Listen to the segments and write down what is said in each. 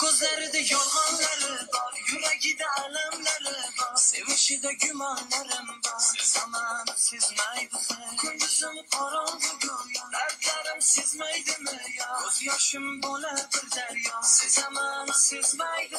Gözlerinde yolhanları var Yüreğinde alemleri var Sevişide gümanlarım var Zaman sizmeydi Gündüzüm karandı göğe Dertlerim sizmeydi mi ya Gözyaşım bole bir derya Zaman sizmeydi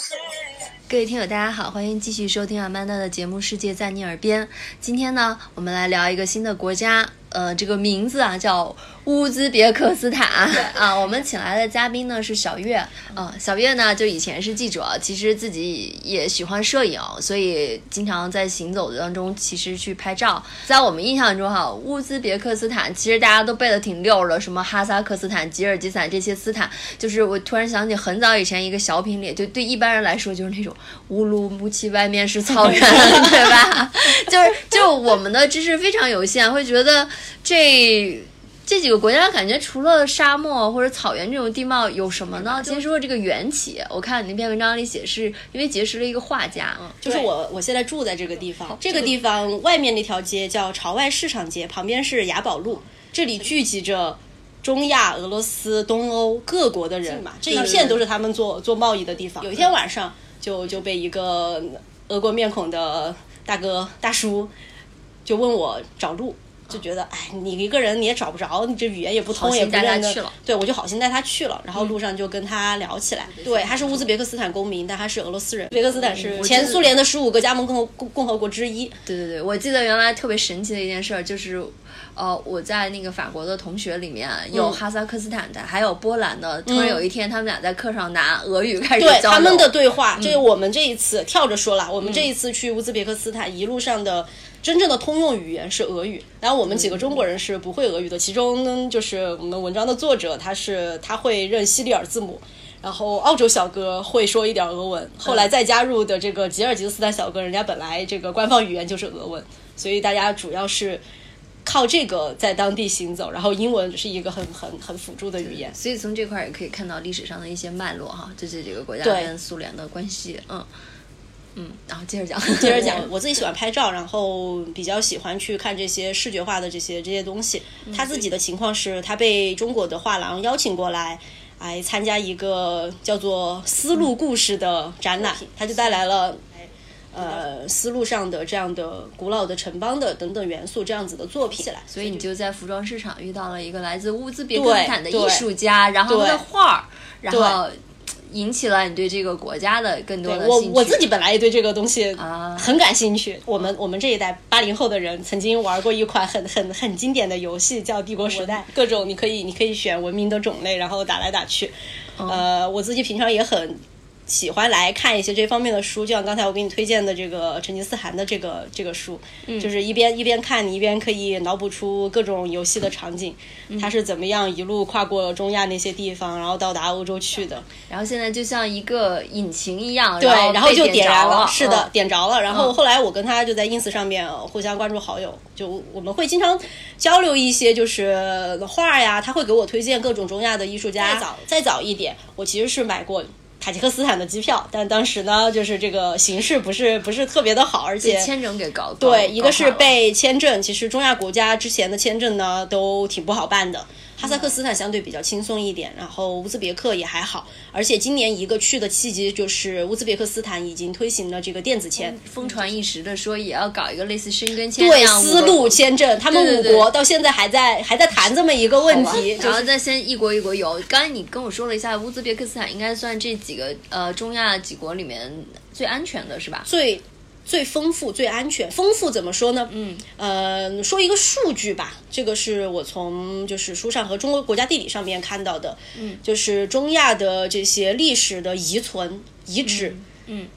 各位听友，大家好，欢迎继续收听阿曼达的节目《世界在你耳边》。今天呢，我们来聊一个新的国家，呃，这个名字啊叫乌兹别克斯坦啊。我们请来的嘉宾呢是小月啊，小月呢就以前是记者，其实自己也喜欢摄影，所以经常在行走当中其实去拍照。在我们印象中哈，乌兹别克斯坦其实大家都背的挺溜的，什么哈萨克斯坦、吉尔吉斯坦这些斯坦，就是我突然想起很早以前一个小品里，就对一般人来说就是那种乌鲁木齐外面是草原，对吧？就是就我们的知识非常有限，会觉得这。这几个国家感觉除了沙漠或者草原这种地貌有什么呢？先说说这个缘起。我看你那篇文章里写，是因为结识了一个画家，就是我我现在住在这个地方，这个地方外面那条街叫朝外市场街，旁边是雅宝路，这里聚集着中亚、俄罗斯、东欧各国的人嘛，这一片都是他们做做贸易的地方。有一天晚上，就就被一个俄国面孔的大哥大叔就问我找路。就觉得，哎，你一个人你也找不着，你这语言也不通，也不认得。对，我就好心带他去了，然后路上就跟他聊起来。对，他是乌兹别克斯坦公民，但他是俄罗斯人。别克斯坦是前苏联的十五个加盟共和共和国之一。对对对，我记得原来特别神奇的一件事就是，呃，我在那个法国的同学里面有哈萨克斯坦的，还有波兰的。突然有一天，他们俩在课上拿俄语开始。对他们的对话，这是我们这一次跳着说了，我们这一次去乌兹别克斯坦一路上的。真正的通用语言是俄语，然后我们几个中国人是不会俄语的。其中就是我们文章的作者，他是他会认西里尔字母，然后澳洲小哥会说一点俄文，后来再加入的这个吉尔吉斯斯坦小哥，人家本来这个官方语言就是俄文，所以大家主要是靠这个在当地行走，然后英文是一个很很很辅助的语言。所以从这块也可以看到历史上的一些脉络哈，这这几个国家跟苏联的关系，嗯。嗯，然后接着讲，接着讲。我自己喜欢拍照，然后比较喜欢去看这些视觉化的这些这些东西。他自己的情况是他被中国的画廊邀请过来，来参加一个叫做“丝路故事”的展览，他就带来了呃丝路上的这样的古老的城邦的等等元素这样子的作品。所以你就在服装市场遇到了一个来自乌兹别克斯坦的艺术家，然后他的画儿，然后。引起了你对这个国家的更多的兴趣。我我自己本来也对这个东西啊很感兴趣。我们我们这一代八零后的人曾经玩过一款很很很经典的游戏，叫《帝国时代》。各种你可以你可以选文明的种类，然后打来打去。呃，我自己平常也很。喜欢来看一些这方面的书，就像刚才我给你推荐的这个成吉思汗的这个这个书，嗯就是一边一边看，你一边可以脑补出各种游戏的场景，他是怎么样一路跨过中亚那些地方，然后到达欧洲去的。然后现在就像一个引擎一样，对，然后就点燃了，是的，点着了。然后后来我跟他就在 ins 上面互相关注好友，就我们会经常交流一些就是画呀，他会给我推荐各种中亚的艺术家。再早再早一点，我其实是买过。塔吉克斯坦的机票，但当时呢，就是这个形势不是不是特别的好，而且签证给搞对，一个是被签证，其实中亚国家之前的签证呢都挺不好办的。哈萨克斯坦相对比较轻松一点，然后乌兹别克也还好，而且今年一个去的契机就是乌兹别克斯坦已经推行了这个电子签，风传一时的说也要搞一个类似申根签对丝路签证，他们五国到现在还在还在谈这么一个问题，然后再先一国一国有。刚才你跟我说了一下，乌兹别克斯坦应该算这几个呃中亚几国里面最安全的是吧？最。最丰富、最安全。丰富怎么说呢？嗯，呃，说一个数据吧。这个是我从就是书上和中国国家地理上面看到的。嗯，就是中亚的这些历史的遗存遗址。嗯，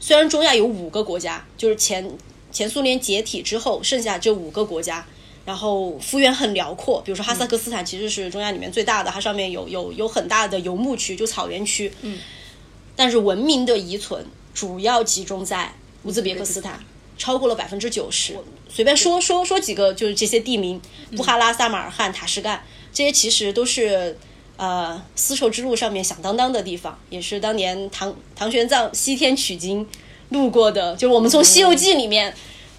虽然中亚有五个国家，就是前前苏联解体之后剩下这五个国家，然后幅员很辽阔。比如说哈萨克斯坦其实是中亚里面最大的，它上面有有有很大的游牧区，就草原区。嗯，但是文明的遗存主要集中在。乌兹别克斯坦超过了百分之九十，随便说说说几个，就是这些地名：布哈拉、萨马尔罕、塔什干，这些其实都是呃丝绸之路上面响当当的地方，也是当年唐唐玄奘西天取经路过的。就是我们从《西游记》里面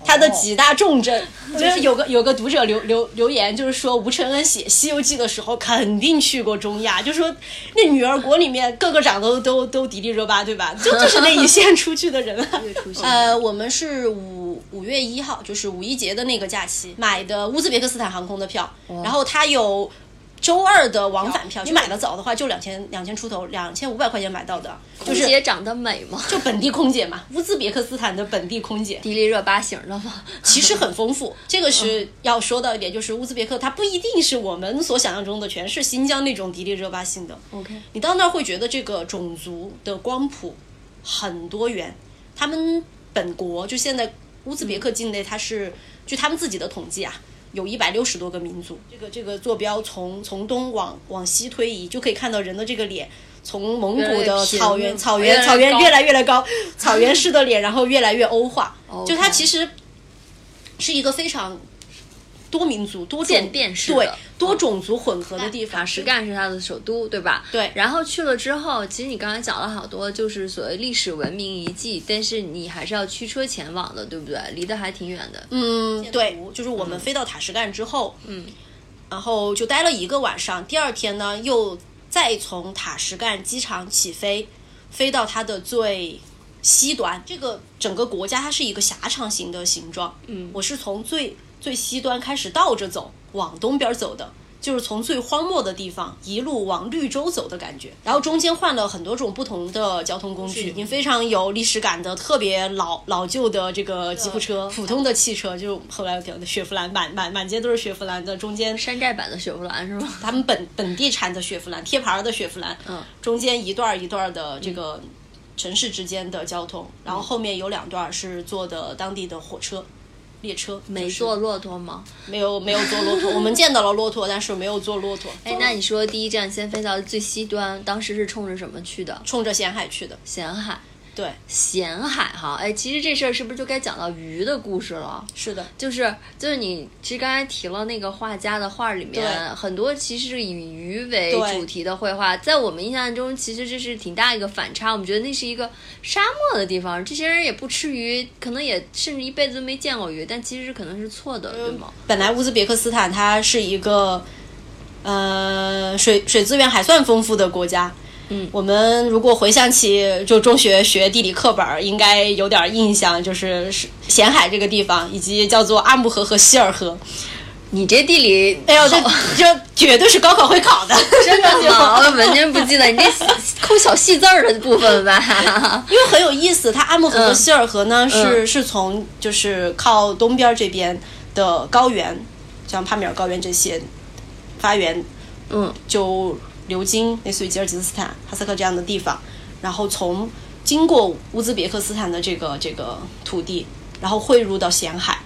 它的几大重镇。就是有个有个读者留留留言，就是说吴承恩写《西游记》的时候肯定去过中亚，就说那女儿国里面个个长得都都都迪丽热巴，对吧？就 就是那一线出去的人 啊。呃，我们是五五月一号，就是五一节的那个假期买的乌兹别克斯坦航空的票，然后它有。周二的往返票，你买的早的话就两千两千出头，两千五百块钱买到的。空姐长得美吗？就本地空姐嘛，乌兹别克斯坦的本地空姐。迪丽热巴型的吗？其实很丰富，这个是要说到一点，就是乌兹别克它不一定是我们所想象中的全是新疆那种迪丽热巴型的。OK，你到那儿会觉得这个种族的光谱很多元。他们本国就现在乌兹别克境内，它是据他们自己的统计啊。有一百六十多个民族，这个这个坐标从从东往往西推移，就可以看到人的这个脸，从蒙古的草原草原草原越来越来高，草原式的脸，然后越来越欧化，就它其实是一个非常。多民族、多种对多种族混合的地方，塔什干是它的首都，对吧？对。然后去了之后，其实你刚才讲了好多，就是所谓历史文明遗迹，但是你还是要驱车前往的，对不对？离得还挺远的。嗯，对。就是我们飞到塔什干之后，嗯，然后就待了一个晚上。第二天呢，又再从塔什干机场起飞，飞到它的最西端。这个整个国家它是一个狭长型的形状。嗯，我是从最。最西端开始倒着走，往东边走的，就是从最荒漠的地方一路往绿洲走的感觉。然后中间换了很多种不同的交通工具，已经非常有历史感的特别老老旧的这个吉普车，普通的汽车，就后来讲的雪佛兰，满满满街都是雪佛兰的，中间山寨版的雪佛兰是吗？他们本本地产的雪佛兰，贴牌的雪佛兰，嗯，中间一段一段的这个城市之间的交通，然后后面有两段是坐的当地的火车。列车没坐骆驼吗？没有，没有坐骆驼。我们见到了骆驼，但是没有坐骆驼。哎，那你说第一站先飞到最西端，当时是冲着什么去的？冲着咸海去的。咸海。对，咸海哈，哎，其实这事儿是不是就该讲到鱼的故事了？是的，就是就是你其实刚才提了那个画家的画里面，很多其实是以鱼为主题的绘画，在我们印象中，其实这是挺大一个反差。我们觉得那是一个沙漠的地方，这些人也不吃鱼，可能也甚至一辈子都没见过鱼，但其实可能是错的，对吗？本来乌兹别克斯坦它是一个，呃，水水资源还算丰富的国家。嗯，我们如果回想起就中学学地理课本，应该有点印象，就是咸海这个地方，以及叫做阿木河和希尔河。你这地理，哎呦，这这绝对是高考会考的，真的吗？我完全不记得，你这 抠小细字儿的部分吧？因为很有意思，它阿木河和希尔河呢，是是从就是靠东边这边的高原，像帕米尔高原这些发源，嗯，就。流经类似于吉尔吉斯斯坦、哈萨克这样的地方，然后从经过乌兹别克斯坦的这个这个土地，然后汇入到咸海，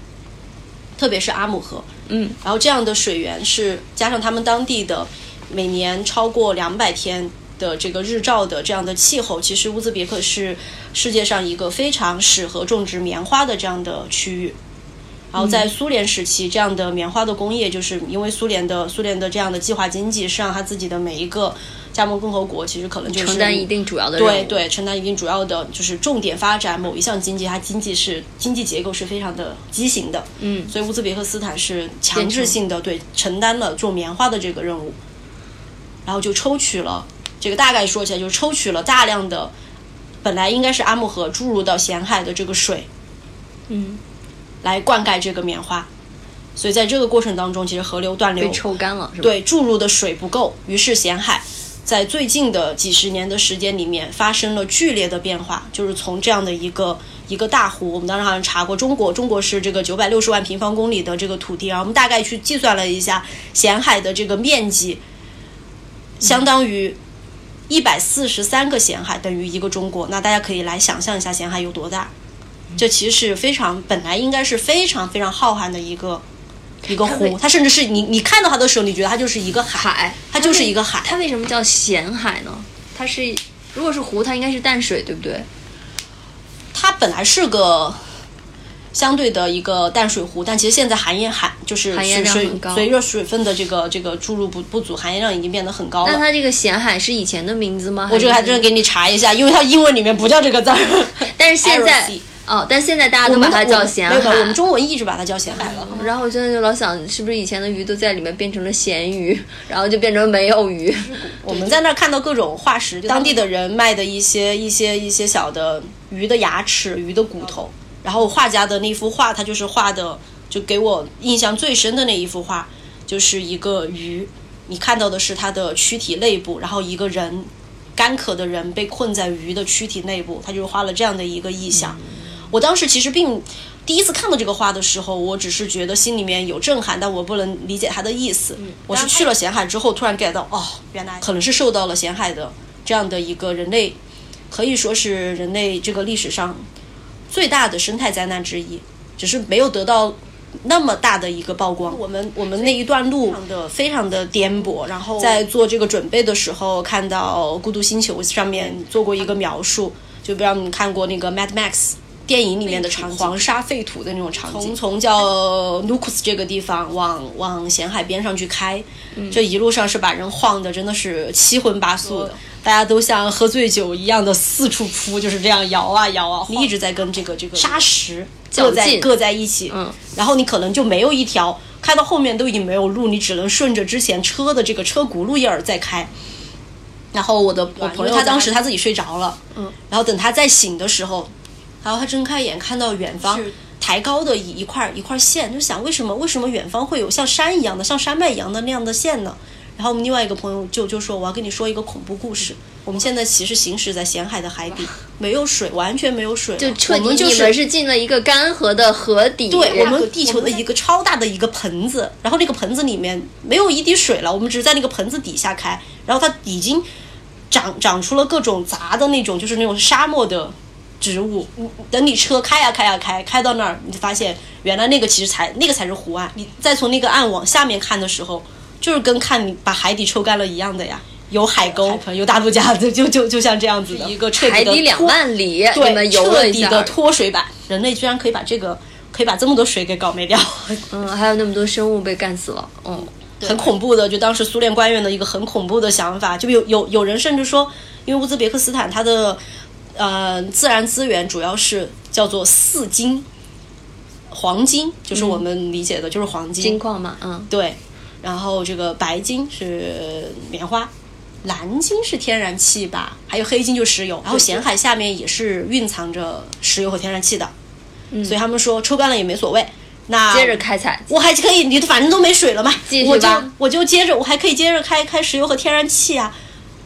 特别是阿姆河，嗯，然后这样的水源是加上他们当地的每年超过两百天的这个日照的这样的气候，其实乌兹别克是世界上一个非常适合种植棉花的这样的区域。然后在苏联时期，这样的棉花的工业，就是因为苏联的苏联的这样的计划经济，是让他自己的每一个加盟共和国，其实可能就是承担一定主要的对对，承担一定主要的，就是重点发展某一项经济，它经济是经济结构是非常的畸形的，嗯，所以乌兹别克斯坦是强制性的对承担了做棉花的这个任务，然后就抽取了这个大概说起来，就是抽取了大量的本来应该是阿姆河注入到咸海的这个水，嗯。来灌溉这个棉花，所以在这个过程当中，其实河流断流被抽干了，是吧？对，注入的水不够，于是咸海在最近的几十年的时间里面发生了剧烈的变化，就是从这样的一个一个大湖，我们当时好像查过，中国中国是这个九百六十万平方公里的这个土地，然后我们大概去计算了一下咸海的这个面积，相当于一百四十三个咸海等于一个中国，那大家可以来想象一下咸海有多大。这其实是非常本来应该是非常非常浩瀚的一个一个湖，它甚至是你你看到它的时候，你觉得它就是一个海，它就是一个海。它为什么叫咸海呢？它是如果是湖，它应该是淡水，对不对？它本来是个相对的一个淡水湖，但其实现在含盐含就是水水随着水分的这个这个注入不不足，含盐量已经变得很高了。那它这个咸海是以前的名字吗？我这个还真给你查一下，因为它英文里面不叫这个字儿。但是现在。哦，但现在大家都把它叫咸海。没有，我们中文一直把它叫咸海了。然后我现在就老想，是不是以前的鱼都在里面变成了咸鱼，然后就变成没有鱼？我们在那儿看到各种化石，当地的人卖的一些一些一些小的鱼的牙齿、鱼的骨头。然后画家的那幅画，他就是画的，就给我印象最深的那一幅画，就是一个鱼，你看到的是它的躯体内部，然后一个人干渴的人被困在鱼的躯体内部，他就是画了这样的一个意象。我当时其实并第一次看到这个画的时候，我只是觉得心里面有震撼，但我不能理解它的意思。我是去了咸海之后，突然 get 到，哦，原来可能是受到了咸海的这样的一个人类，可以说是人类这个历史上最大的生态灾难之一，只是没有得到那么大的一个曝光。我们我们那一段路的非常的颠簸，然后在做这个准备的时候，看到《孤独星球》上面做过一个描述，就不知道你看过那个《Mad Max》。电影里面的场景，黄沙废土的那种场景，从从叫 Nukus 这个地方往往咸海边上去开，这一路上是把人晃的真的是七荤八素的，大家都像喝醉酒一样的四处扑，就是这样摇啊摇啊，你一直在跟这个这个沙石硌在硌在一起，嗯，然后你可能就没有一条开到后面都已经没有路，你只能顺着之前车的这个车轱辘印儿再开。然后我的我朋友他当时他自己睡着了，嗯，然后等他再醒的时候。然后他睁开眼，看到远方抬高的一一块一块线，就想为什么为什么远方会有像山一样的、像山脉一样的那样的线呢？然后我们另外一个朋友就就说：“我要跟你说一个恐怖故事。我们现在其实行驶在咸海的海底，没有水，完全没有水，就彻底你们是进了一个干涸的河底。对，我们地球的一个超大的一个盆子，然后那个盆子里面没有一滴水了，我们只是在那个盆子底下开，然后它已经长长出了各种杂的那种，就是那种沙漠的。”植物，等你车开呀开呀开，开到那儿，你就发现原来那个其实才那个才是湖岸。你再从那个岸往下面看的时候，就是跟看你把海底抽干了一样的呀，有海沟，有大陆架子，就就就像这样子的一个彻底的海底两万里，对，彻底的脱水版。人类居然可以把这个，可以把这么多水给搞没掉。嗯，还有那么多生物被干死了，嗯，很恐怖的。就当时苏联官员的一个很恐怖的想法，就有有有人甚至说，因为乌兹别克斯坦它的。呃，自然资源主要是叫做四金，黄金就是我们理解的，就是黄金金矿嘛，嗯，对。然后这个白金是棉花，蓝金是天然气吧，还有黑金就石油。然后咸海下面也是蕴藏着石油和天然气的，所以他们说抽干了也没所谓。那接着开采，我还可以，你反正都没水了嘛，我就，我就接着，我还可以接着开开石油和天然气啊！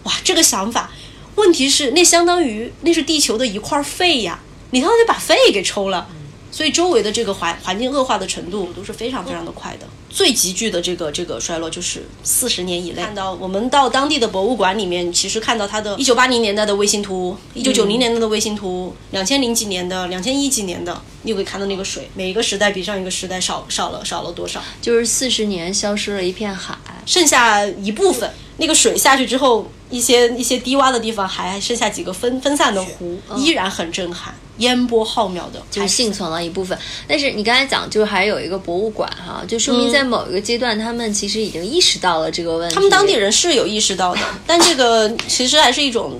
哇，这个想法。问题是，那相当于那是地球的一块肺呀，你他妈得把肺给抽了，所以周围的这个环环境恶化的程度都是非常非常的快的。最急剧的这个这个衰落就是四十年以内。看到我们到当地的博物馆里面，其实看到它的一九八零年代的卫星图，一九九零年代的卫星图，两千零几年的，两千一几年的，你可以看到那个水，每一个时代比上一个时代少少了少了多少？就是四十年消失了一片海，剩下一部分。那个水下去之后，一些一些低洼的地方还剩下几个分分散的湖，依然很震撼，烟波浩渺的，就幸存了一部分。但是你刚才讲，就还有一个博物馆哈，就说明在某一个阶段，他们其实已经意识到了这个问题。他们当地人是有意识到的，但这个其实还是一种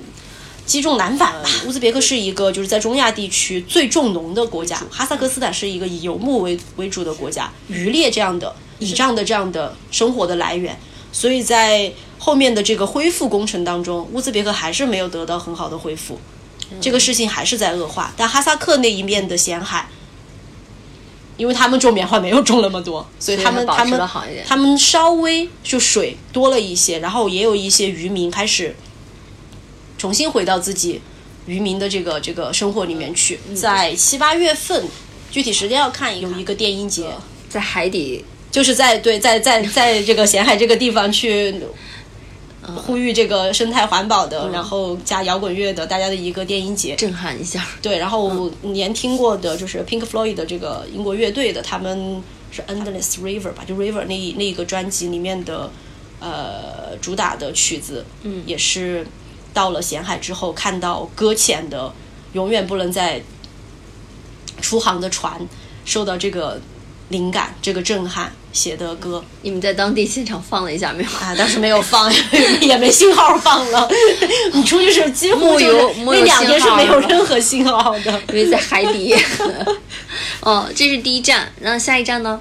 积重难返吧。乌兹别克是一个就是在中亚地区最重农的国家，哈萨克斯坦是一个以游牧为为主的国家，渔猎这样的倚仗的这样的生活的来源，所以在。后面的这个恢复工程当中，乌兹别克还是没有得到很好的恢复，这个事情还是在恶化。但哈萨克那一面的咸海，因为他们种棉花没有种那么多，所以他们他们他们稍微就水多了一些，然后也有一些渔民开始重新回到自己渔民的这个这个生活里面去。在七八月份，具体时间要看有一个电音节，在海底，就是在对在在在这个咸海这个地方去。呼吁这个生态环保的，然后加摇滚乐的，大家的一个电音节，震撼一下。对，然后年听过的就是 Pink Floyd 的这个英国乐队的，他们是 Endless River 吧，就 River 那那一个专辑里面的呃主打的曲子，嗯，也是到了咸海之后看到搁浅的，永远不能再出航的船，受到这个灵感，这个震撼。写的歌你们在当地现场放了一下没有？啊，当时没有放，也没信号放了。你出去是几乎就是有那两天是没有任何信号的。因为在海底。哦，这是第一站，然后下一站呢？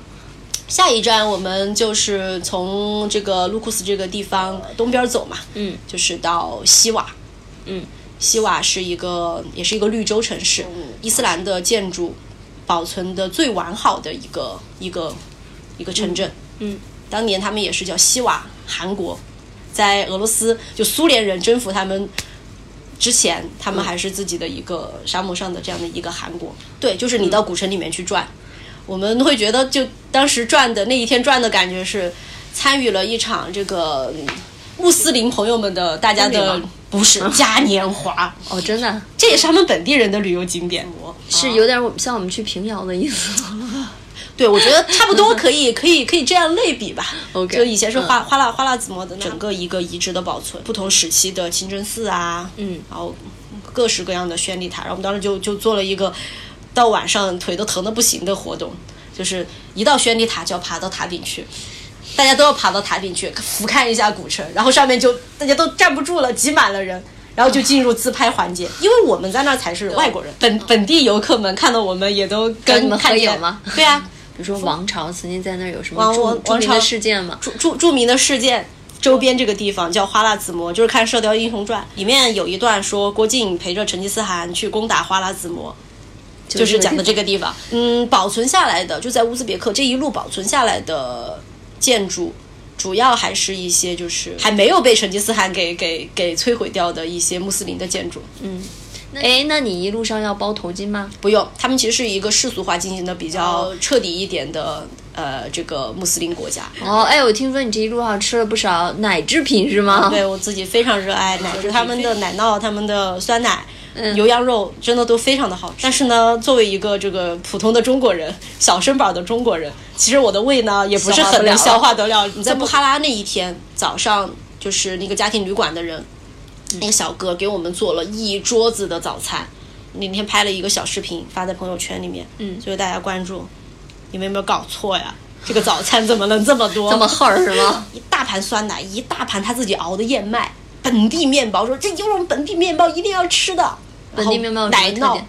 下一站我们就是从这个卢库斯这个地方东边走嘛，嗯，就是到西瓦，嗯，西瓦是一个也是一个绿洲城市，伊斯兰的建筑保存的最完好的一个一个一个城镇，嗯，当年他们也是叫西瓦韩国，在俄罗斯就苏联人征服他们。之前他们还是自己的一个沙漠上的这样的一个韩国，对，就是你到古城里面去转，我们会觉得，就当时转的那一天转的感觉是参与了一场这个嗯穆斯林朋友们的大家的不是 嘉年华，哦，真的？这也是他们本地人的旅游景点。是有点像我们去平遥的意思。对，我觉得差不多可以，可以，可以这样类比吧。OK，就以前是花、嗯花剌花剌子模的整个一个遗址的保存，不同时期的清真寺啊，嗯，然后各式各样的宣礼塔，然后我们当时就就做了一个到晚上腿都疼的不行的活动，就是一到宣礼塔就要爬到塔顶去。大家都要爬到塔顶去俯瞰一下古城，然后上面就大家都站不住了，挤满了人，然后就进入自拍环节。因为我们在那儿才是外国人，本本地游客们看到我们也都找你们跟看合影吗对啊，比如说王朝曾经在那儿有什么著名的事件吗？著著著名的事件。周边这个地方叫花剌子模，就是看《射雕英雄传》里面有一段说郭靖陪着成吉思汗去攻打花剌子模，就是讲的这个地方。嗯，保存下来的就在乌兹别克这一路保存下来的建筑，主要还是一些就是还没有被成吉思汗给给给摧毁掉的一些穆斯林的建筑。哎，那你一路上要包头巾吗？不用，他们其实是一个世俗化进行的比较彻底一点的呃这个穆斯林国家。哦，哎，我听说你这一路上吃了不少奶制品是吗？对我自己非常热爱奶制，他们的奶酪、他们的酸奶、嗯牛羊肉真的都非常的好吃。但是呢，作为一个这个普通的中国人，小身板的中国人，其实我的胃呢也不是很能消消化得了。你在布哈拉那一天早上，就是那个家庭旅馆的人，那个小哥给我们做了一桌子的早餐。那天拍了一个小视频发在朋友圈里面，嗯所以大家关注。你们有没有搞错呀？这个早餐怎么能这么多？这么厚儿是吗？一大盘酸奶，一大盘他自己熬的燕麦，本地面包，说这有种本地面包一定要吃的。本地面包奶酪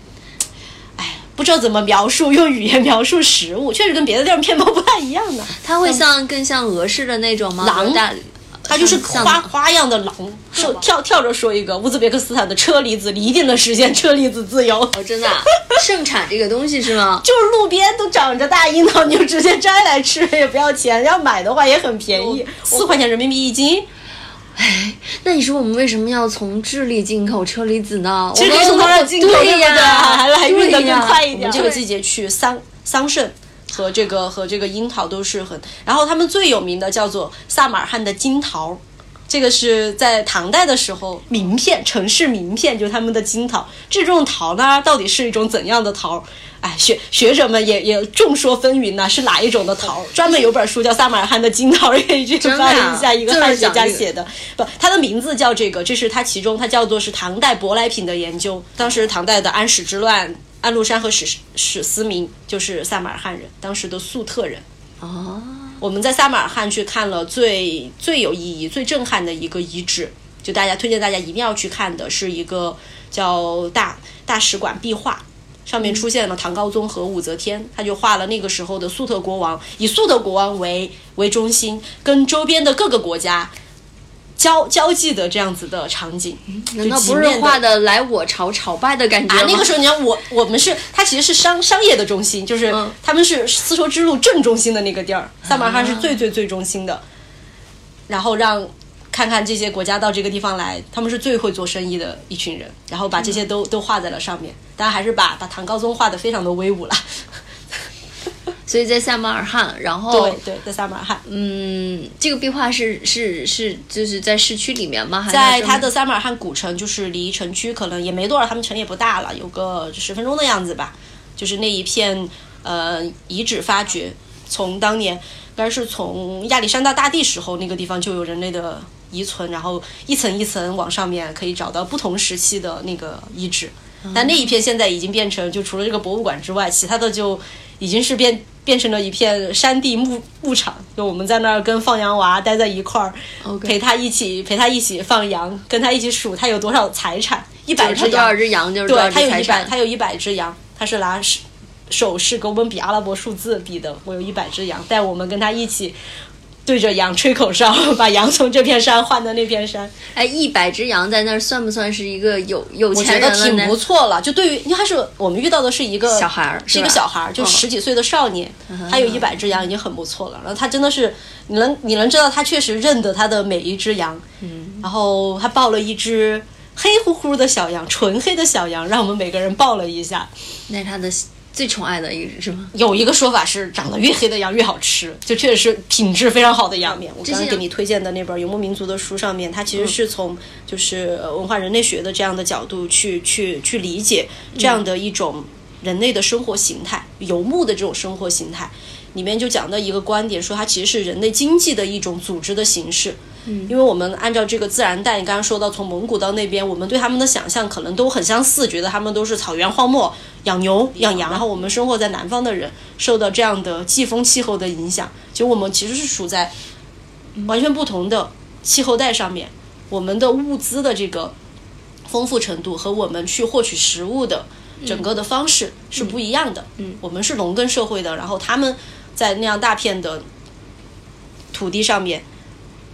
不知道怎么描述，用语言描述食物，确实跟别的地儿面包不太一样的。它会像更像俄式的那种吗？狼大，它就是花花样的狼，说跳跳着说一个乌兹别克斯坦的车厘子，你一定能实现车厘子自由。哦，真的啊 盛产这个东西是吗？就是路边都长着大樱桃，你就直接摘来吃，也不要钱。要买的话也很便宜，四块钱人民币一斤。哎那你说我们为什么要从智利进口车厘子呢？其实我们可以从那儿进口，对？呀，还来运的更快一点。我们这个季节去桑桑葚和这个和这个樱桃都是很，然后他们最有名的叫做萨马尔罕的金桃。这个是在唐代的时候名片，城市名片就是他们的金桃。这种桃呢，到底是一种怎样的桃？哎，学学者们也也众说纷纭呢，是哪一种的桃？专门有本书叫《萨马尔罕的金桃》，也可以去翻一下，一个汉学家写的。不，它的名字叫这个，这是它其中它叫做是唐代舶来品的研究。当时唐代的安史之乱，安禄山和史史思明就是萨马尔罕人，当时的粟特人。哦，我们在撒马尔罕去看了最最有意义、最震撼的一个遗址，就大家推荐大家一定要去看的是一个叫大大使馆壁画。上面出现了唐高宗和武则天，他就画了那个时候的粟特国王，以粟特国王为为中心，跟周边的各个国家交交际的这样子的场景。难道不是画的来我朝朝拜的感觉？啊，那个时候你看我我们是它其实是商商业的中心，就是嗯他们是丝绸之路正中心的那个地儿，萨马尔罕是最最最中心的，然后让。看看这些国家到这个地方来，他们是最会做生意的一群人，然后把这些都、都画在了上面。当然还是把把唐高宗画的非常的威武了。所以在撒马尔罕，然后对对，在撒马尔罕，嗯，这个壁画是是是就是在市区里面吗？还在它的撒马尔罕古城，就是离城区可能也没多少，他们城也不大了，有个十分钟的样子吧。就是那一片呃遗址发掘，从当年应该是从亚历山大大帝时候那个地方就有人类的遗存，然后一层一层往上面可以找到不同时期的那个遗址。但那一片现在已经变成，就除了这个博物馆之外，其他的就已经是变变成了一片山地牧牧场，就我们在那儿跟放羊娃待在一块儿陪他一起陪他一起放羊，跟他一起数他有多少财产，一百只他多少羊，只羊就是多少对他有一百只财产。他有一百只羊，他是拿手手势跟我们比阿拉伯数字比的，我有一百只羊，带我们跟他一起。对着羊吹口哨，把羊从这片山换到那片山，哎，一百只羊在那儿算不算是一个有有钱人了得挺不？错了。就对于，因为他是我们遇到的是一个小孩儿是一个小孩儿，就嗯十几岁的少年，他有一百只羊已经很不错了。然后他真的是，你能你能知道他确实认得他的每一只羊。嗯，然后他抱了一只黑乎乎的小羊，纯黑的小羊，让我们每个人抱了一下。那是他的最宠爱的一只是吗？有一个说法是，长得越黑的羊越好吃，就确实是品质非常好的羊面。我刚刚才给你推荐的那本《游牧民族》的书上面，它其实是从就是呃文化人类学的这样的角度去去去理解这样的一种人类的生活形态，游牧的这种生活形态。里面就讲到一个观点，说它其实是人类经济的一种组织的形式。嗯，因为我们按照这个自然带，你刚刚说到从蒙古到那边，我们对他们的想象可能都很相似，觉得他们都是草原荒漠，养牛养羊。然后我们生活在南方的人，受到这样的季风气候的影响，其实我们其实是处在完全不同的气候带上面，我们的物资的这个丰富程度和我们去获取食物的整个的方式是不一样的。嗯，我们是农耕社会的，然后他们在那样大片的土地上面，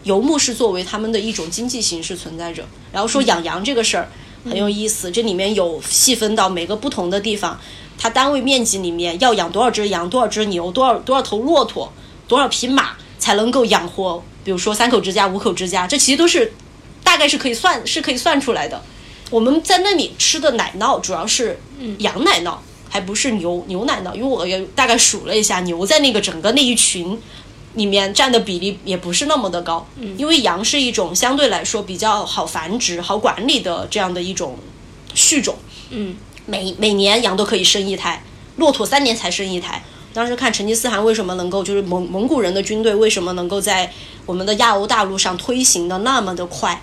游牧是作为他们的一种经济形式存在着。然后说养羊这个事儿很有意思，这里面有细分到每个不同的地方，它单位面积里面要养多少只羊、多少只牛、多少多少头骆驼、多少匹马才能够养活，比如说三口之家、五口之家，这其实都是大概是可以算是可以算出来的。我们在那里吃的奶酪主要是羊奶酪，还不是牛牛奶酪，因为我也大概数了一下，牛在那个整个那一群里面占的比例也不是那么的高，因为羊是一种相对来说比较好繁殖、好管理的这样的一种畜种。嗯，每每年羊都可以生一胎，骆驼三年才生一胎。当时看成吉思汗为什么能够，就是蒙蒙古人的军队为什么能够在我们的亚欧大陆上推行的那么的快，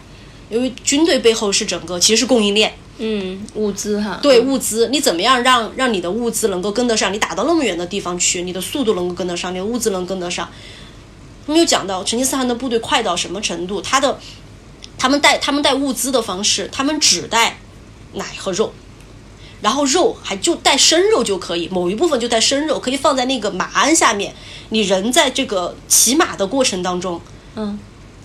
因为军队背后是整个其实是供应链，嗯，物资哈，对物资，你怎么样让让你的物资能够跟得上？你打到那么远的地方去，你的速度能够跟得上，你的物资能跟得上。他们有讲到成吉思汗的部队快到什么程度，他的他们带他们带物资的方式，他们只带奶和肉，然后肉还就带生肉就可以，某一部分就带生肉，可以放在那个马鞍下面。你人在这个骑马的过程当中，嗯，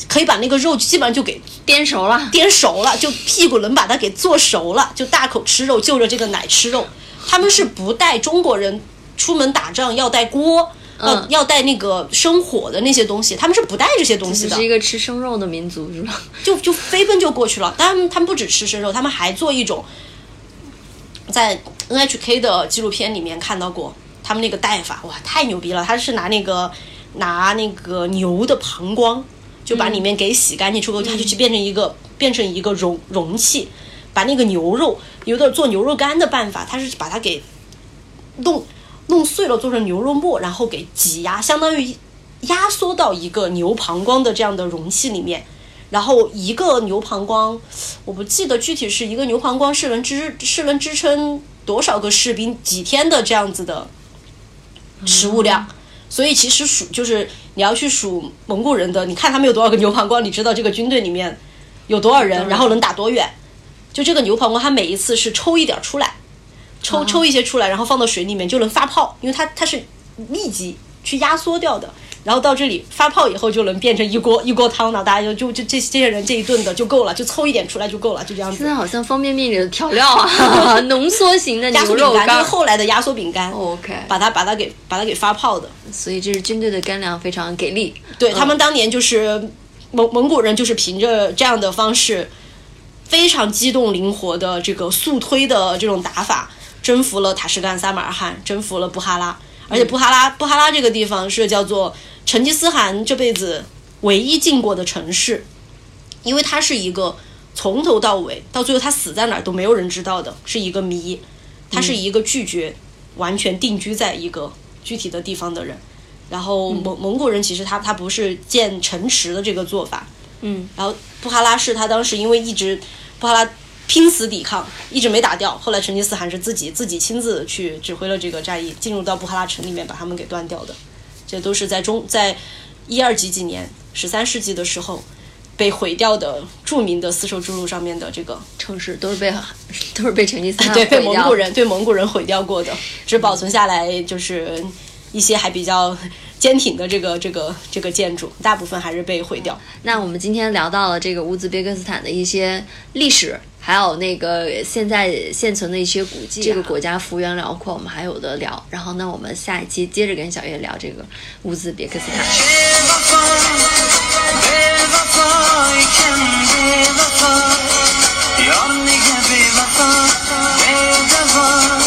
可以把那个肉基本上就给颠熟了，颠熟了，就屁股能把它给做熟了，就大口吃肉，就着这个奶吃肉。他们是不带中国人出门打仗要带锅，呃，嗯要带那个生火的那些东西，他们是不带这些东西的只是，一个吃生肉的民族是吧？就就飞奔就过去了。当然，他们不只吃生肉，他们还做一种，在 NHK 的纪录片里面看到过他们那个带法，哇，太牛逼了！他是拿那个拿那个牛的膀胱，就把里面给洗干净之后，它就去变成一个变成一个容容器，把那个牛肉有点做牛肉干的办法，它是把它给弄弄碎了，做成牛肉末，然后给挤压，相当于压缩到一个牛膀胱的这样的容器里面。然后一个牛膀胱，我不记得具体是一个牛膀胱是能支是能支撑多少个士兵几天的这样子的食物量。所以其实属就是你要去数蒙古人的，你看他们有多少个牛膀胱，你知道这个军队里面有多少人，然后能打多远。就这个牛膀胱，它每一次是抽一点儿出来，抽抽一些出来，然后放到水里面就能发泡，因为它它是密集去压缩掉的。然后到这里发泡以后，就能变成一锅一锅汤了，大家就就就这这些人这一顿的就够了，就凑一点出来就够了，就这样子现。在好像方便面里的调料啊，浓缩型的牛肉干就是后来的压缩饼干，OK，把它把它给把它给发泡的。所以这是军队的干粮非常给力。对他们当年就是蒙蒙古人，就是凭着这样的方式，非常机动灵活的这个速推的这种打法，征服了塔什干、撒马尔罕，征服了布哈拉。而且布哈拉布哈拉这个地方是叫做成吉思汗这辈子唯一进过的城市，因为它是一个从头到尾到最后他死在哪儿都没有人知道的，是一个谜。他是一个拒绝完全定居在一个具体的地方的人。然后蒙蒙古人其实他他不是建城池的这个做法，嗯，然后布哈拉是他当时因为一直布哈拉拼死抵抗，一直没打掉。后来成吉思汗是自己自己亲自去指挥了这个战役，进入到布哈拉城里面把他们给断掉的。这都是在中在一二几几年十三世纪的时候被毁掉的著名的丝绸之路上面的这个城市都是被都是被成吉思汗 对被蒙古人对蒙古人毁掉过的，只保存下来就是一些还比较坚挺的这个这个这个建筑，大部分还是被毁掉。那我们今天聊到了这个乌兹别克斯坦的一些历史，还有那个现在现存的一些古迹、这个国家幅员辽阔，我们还有的聊。然后那，我们下一期接着跟小月聊这个乌兹别克斯坦。You're one.